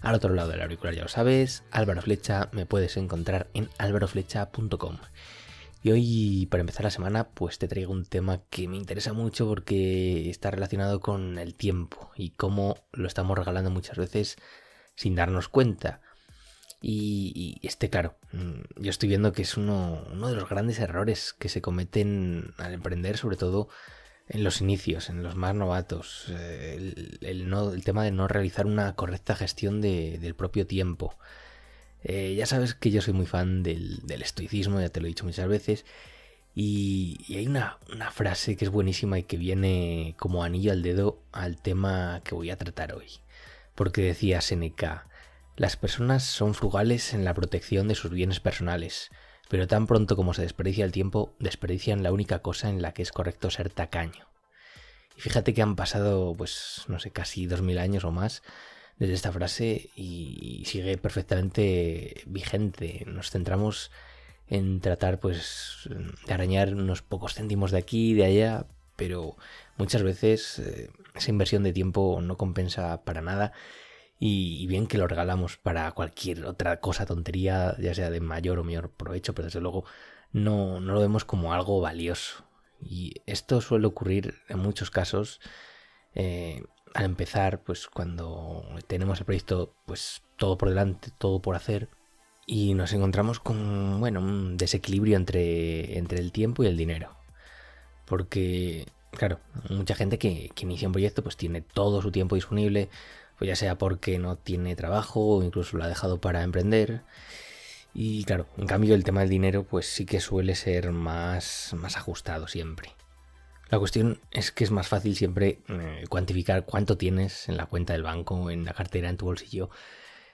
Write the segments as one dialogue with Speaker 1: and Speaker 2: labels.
Speaker 1: Al otro lado del auricular ya lo sabes, Álvaro Flecha, me puedes encontrar en álvaroflecha.com. Y hoy, para empezar la semana, pues te traigo un tema que me interesa mucho porque está relacionado con el tiempo y cómo lo estamos regalando muchas veces sin darnos cuenta. Y, este, claro, mm, yo estoy viendo que es uno, de los grandes errores que se cometen al emprender, sobre todo en los inicios, en los más novatos. Eh, el, tema de no realizar una correcta gestión del propio tiempo. Eh, ya sabes que yo soy muy fan del, estoicismo, ya te lo he dicho muchas veces. Y, hay una, una, frase que es buenísima y que viene como anillo al dedo al tema que voy a tratar hoy porque decía Seneca, las personas son frugales en la protección de sus bienes personales, pero tan pronto como se desperdicia el tiempo, desperdician la única cosa en la que es correcto ser tacaño. Y fíjate que han pasado, pues, no sé, casi dos mil años o más desde esta frase y sigue perfectamente vigente. Nos centramos en tratar, pues, de arañar unos pocos céntimos de aquí y de allá, pero muchas veces eh, esa inversión de tiempo no compensa para nada y, bien que lo regalamos para cualquier otra cosa, tontería, ya sea de mayor o menor provecho, pero desde luego no, no lo vemos como algo valioso. Y esto suele ocurrir en muchos casos eh, al empezar, pues cuando tenemos el proyecto, pues todo por delante, todo por hacer, y nos encontramos con, bueno, un desequilibrio entre, entre el tiempo y el dinero. Porque, claro, mucha gente que, inicia un proyecto pues tiene todo su tiempo disponible, pues ya sea porque no tiene trabajo o incluso lo ha dejado para emprender. Y claro, en cambio el tema del dinero pues sí que suele ser más, más ajustado siempre. La cuestión es que es más fácil siempre eh, cuantificar cuánto tienes en la cuenta del banco, en la cartera, en tu bolsillo,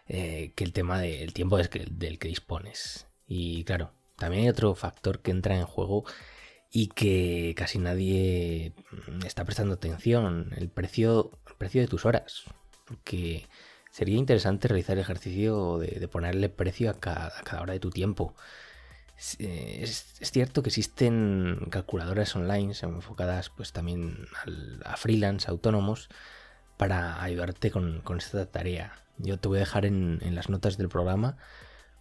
Speaker 1: eh, que el tema del tiempo del que, del que dispones. Y claro, también hay otro factor que entra en juego y que casi nadie está prestando atención, el precio, el precio de tus horas. Porque sería interesante realizar el ejercicio de, ponerle precio a cada, hora de tu tiempo. Es, cierto que existen calculadoras online enfocadas pues también a freelance, autónomos, para ayudarte con, esta tarea. Yo te voy a dejar en, en las notas del programa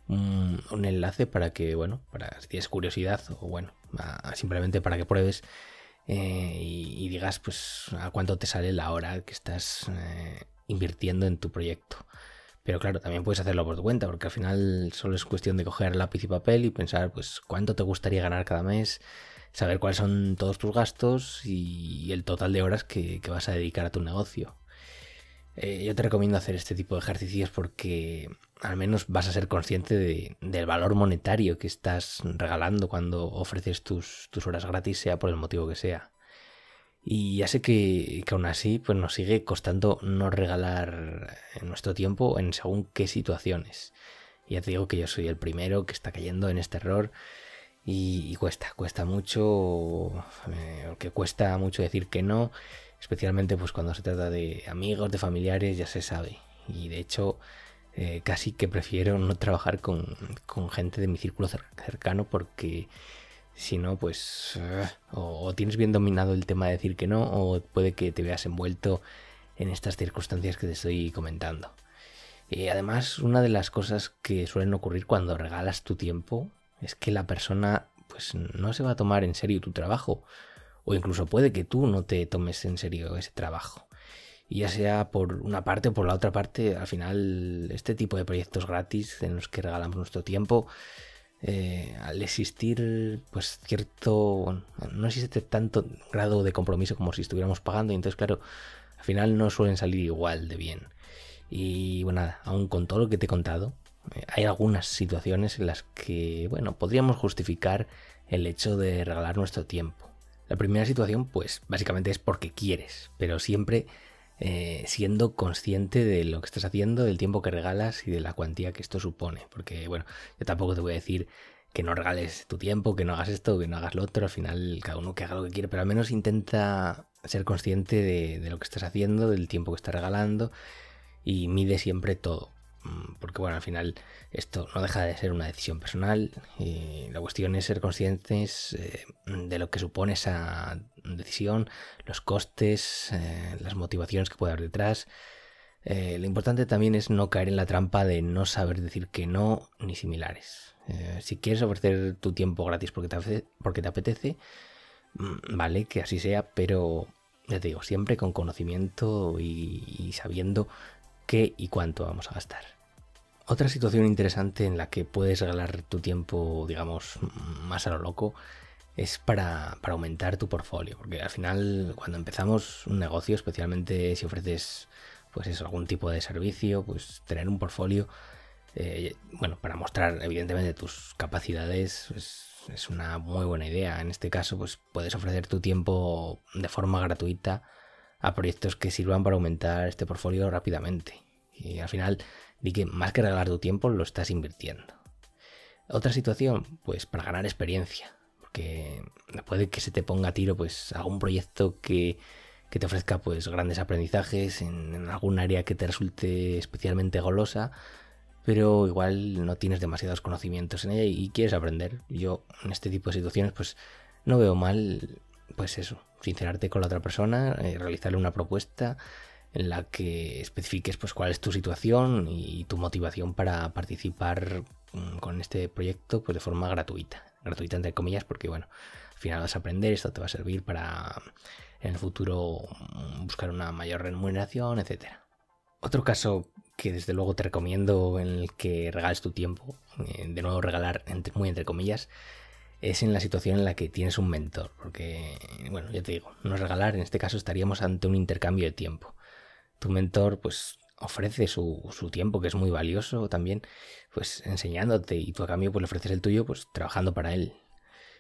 Speaker 1: un, enlace para que, bueno, para si tienes curiosidad o bueno, simplemente para que pruebes eh, y, digas pues a cuánto te sale la hora que estás eh, invirtiendo en tu proyecto. Pero claro, también puedes hacerlo por tu cuenta, porque al final solo es cuestión de coger lápiz y papel y pensar pues cuánto te gustaría ganar cada mes, saber cuáles son todos tus gastos y el total de horas que vas a dedicar a tu negocio. Eh, yo te recomiendo hacer este tipo de ejercicios porque al menos vas a ser consciente del valor monetario que estás regalando cuando ofreces tus, horas gratis, sea por el motivo que sea. Y ya sé que, aún así pues nos sigue costando no regalar nuestro tiempo en según qué situaciones. ya te digo que yo soy el primero que está cayendo en este error y, cuesta, cuesta mucho, eh, que cuesta mucho decir que no especialmente pues cuando se trata de amigos, de familiares, ya se sabe. Y de hecho, eh, casi que prefiero no trabajar con, gente de mi círculo cercano porque si no, pues eh, o, tienes bien dominado el tema de decir que no o puede que te veas envuelto en estas circunstancias que te estoy comentando. Y además, una de las cosas que suelen ocurrir cuando regalas tu tiempo es que la persona pues no se va a tomar en serio tu trabajo o incluso puede que tú no te tomes en serio ese trabajo. Y ya sea por una parte o por la otra parte, al final este tipo de proyectos gratis en los que regalamos nuestro tiempo, eh, al existir pues cierto, no existe tanto grado de compromiso como si estuviéramos pagando y entonces claro, al final no suelen salir igual de bien. Y bueno, aún con todo lo que te he contado, eh, hay algunas situaciones en las que, bueno, podríamos justificar el hecho de regalar nuestro tiempo. La primera situación, pues básicamente es porque quieres, pero siempre eh, siendo consciente de lo que estás haciendo, del tiempo que regalas y de la cuantía que esto supone. Porque, bueno, yo tampoco te voy a decir que no regales tu tiempo, que no hagas esto, que no hagas lo otro. Al final, cada uno que haga lo que quiere, pero al menos intenta ser consciente de, de lo que estás haciendo, del tiempo que estás regalando y mide siempre todo. Mm, porque bueno, al final esto no deja de ser una decisión personal y la cuestión es ser conscientes eh, de lo que supone esa decisión, los costes, eh, las motivaciones que puede haber detrás. Eh, lo importante también es no caer en la trampa de no saber decir que no ni similares. si quieres ofrecer tu tiempo gratis porque te, apetece, mm, vale, que así sea, pero ya te digo, siempre con conocimiento y sabiendo qué y cuánto vamos a gastar. Otra situación interesante en la que puedes regalar tu tiempo, digamos, más a lo loco, es para, aumentar tu portfolio. Porque al final, cuando empezamos un negocio, especialmente si ofreces pues eso, algún tipo de servicio, pues tener un portfolio, eh, bueno, para mostrar evidentemente tus capacidades, pues, es una muy buena idea. En este caso, pues puedes ofrecer tu tiempo de forma gratuita a proyectos que sirvan para aumentar este portfolio rápidamente. Y al final, di que más que regalar tu tiempo, lo estás invirtiendo. Otra situación, pues para ganar experiencia. Porque puede que se te ponga a tiro pues algún proyecto que, te ofrezca pues grandes aprendizajes en, en algún área que te resulte especialmente golosa pero igual no tienes demasiados conocimientos en ella y quieres aprender. Yo en este tipo de situaciones pues no veo mal pues eso, sincerarte con la otra persona, eh, realizarle una propuesta en la que especifiques pues cuál es tu situación y tu motivación para participar mm, con este proyecto pues de forma gratuita. Gratuita entre comillas porque bueno, al final vas a aprender, esto te va a servir para en el futuro mm, buscar una mayor remuneración, etcétera. Otro caso que desde luego te recomiendo en el que regales tu tiempo, eh, de nuevo regalar muy entre comillas, es en la situación en la que tienes un mentor. Porque, bueno, ya te digo, no regalar, en este caso estaríamos ante un intercambio de tiempo. Tu mentor, pues, ofrece su, tiempo, que es muy valioso también, pues enseñándote y tú a cambio pues le ofreces el tuyo, pues trabajando para él.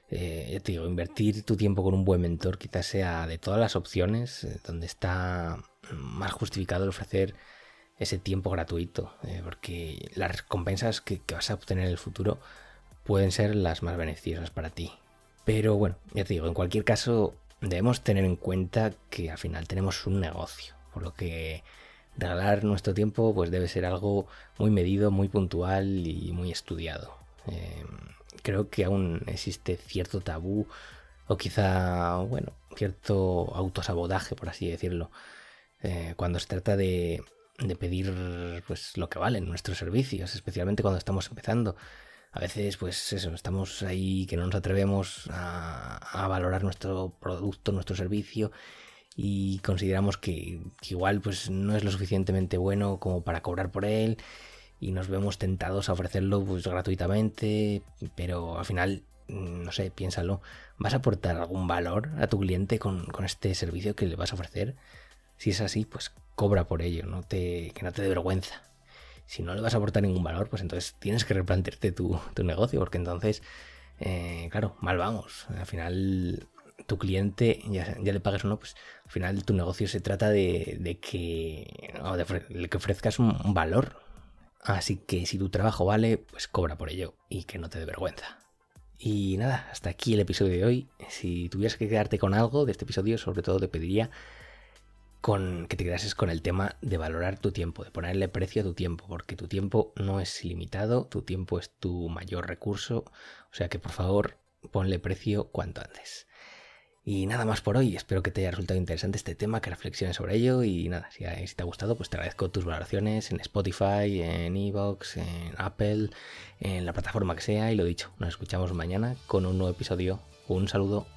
Speaker 1: Eh, ya te digo, invertir tu tiempo con un buen mentor quizás sea de todas las opciones eh, donde está más justificado el ofrecer ese tiempo gratuito, eh, porque las recompensas que vas a obtener en el futuro pueden ser las más beneficiosas para ti. Pero bueno, ya te digo, en cualquier caso debemos tener en cuenta que al final tenemos un negocio, por lo que regalar nuestro tiempo pues debe ser algo muy medido, muy puntual y muy estudiado. Em, creo que aún existe cierto tabú o quizá, bueno, cierto autosabotaje, por así decirlo, eh, cuando se trata de, de pedir pues lo que valen nuestros servicios, especialmente cuando estamos empezando a veces, pues eso, estamos ahí que no nos atrevemos a, valorar nuestro producto, nuestro servicio y consideramos que, igual pues no es lo suficientemente bueno como para cobrar por él y nos vemos tentados a ofrecerlo pues gratuitamente, pero al final, no sé, piénsalo, ¿vas a aportar algún valor a tu cliente con, con este servicio que le vas a ofrecer? Si es así, pues cobra por ello, no te, que no te dé vergüenza si no le vas a aportar ningún valor, pues entonces tienes que replantearte tu, negocio, porque entonces, eh, claro, mal vamos. Al final, tu cliente, ya, le pagues o no, pues al final tu negocio se trata de, que, de, que ofrezcas un, valor. Así que si tu trabajo vale, pues cobra por ello y que no te dé vergüenza. Y nada, hasta aquí el episodio de hoy. Si tuvieras que quedarte con algo de este episodio, sobre todo te pediría con que te quedases con el tema de valorar tu tiempo, de ponerle precio a tu tiempo, porque tu tiempo no es ilimitado, tu tiempo es tu mayor recurso, o sea que por favor ponle precio cuanto antes. Y nada más por hoy, espero que te haya resultado interesante este tema, que reflexiones sobre ello y nada, si, te ha gustado pues te agradezco tus valoraciones en Spotify, en Evox, en Apple, en la plataforma que sea y lo dicho, nos escuchamos mañana con un nuevo episodio. Un saludo.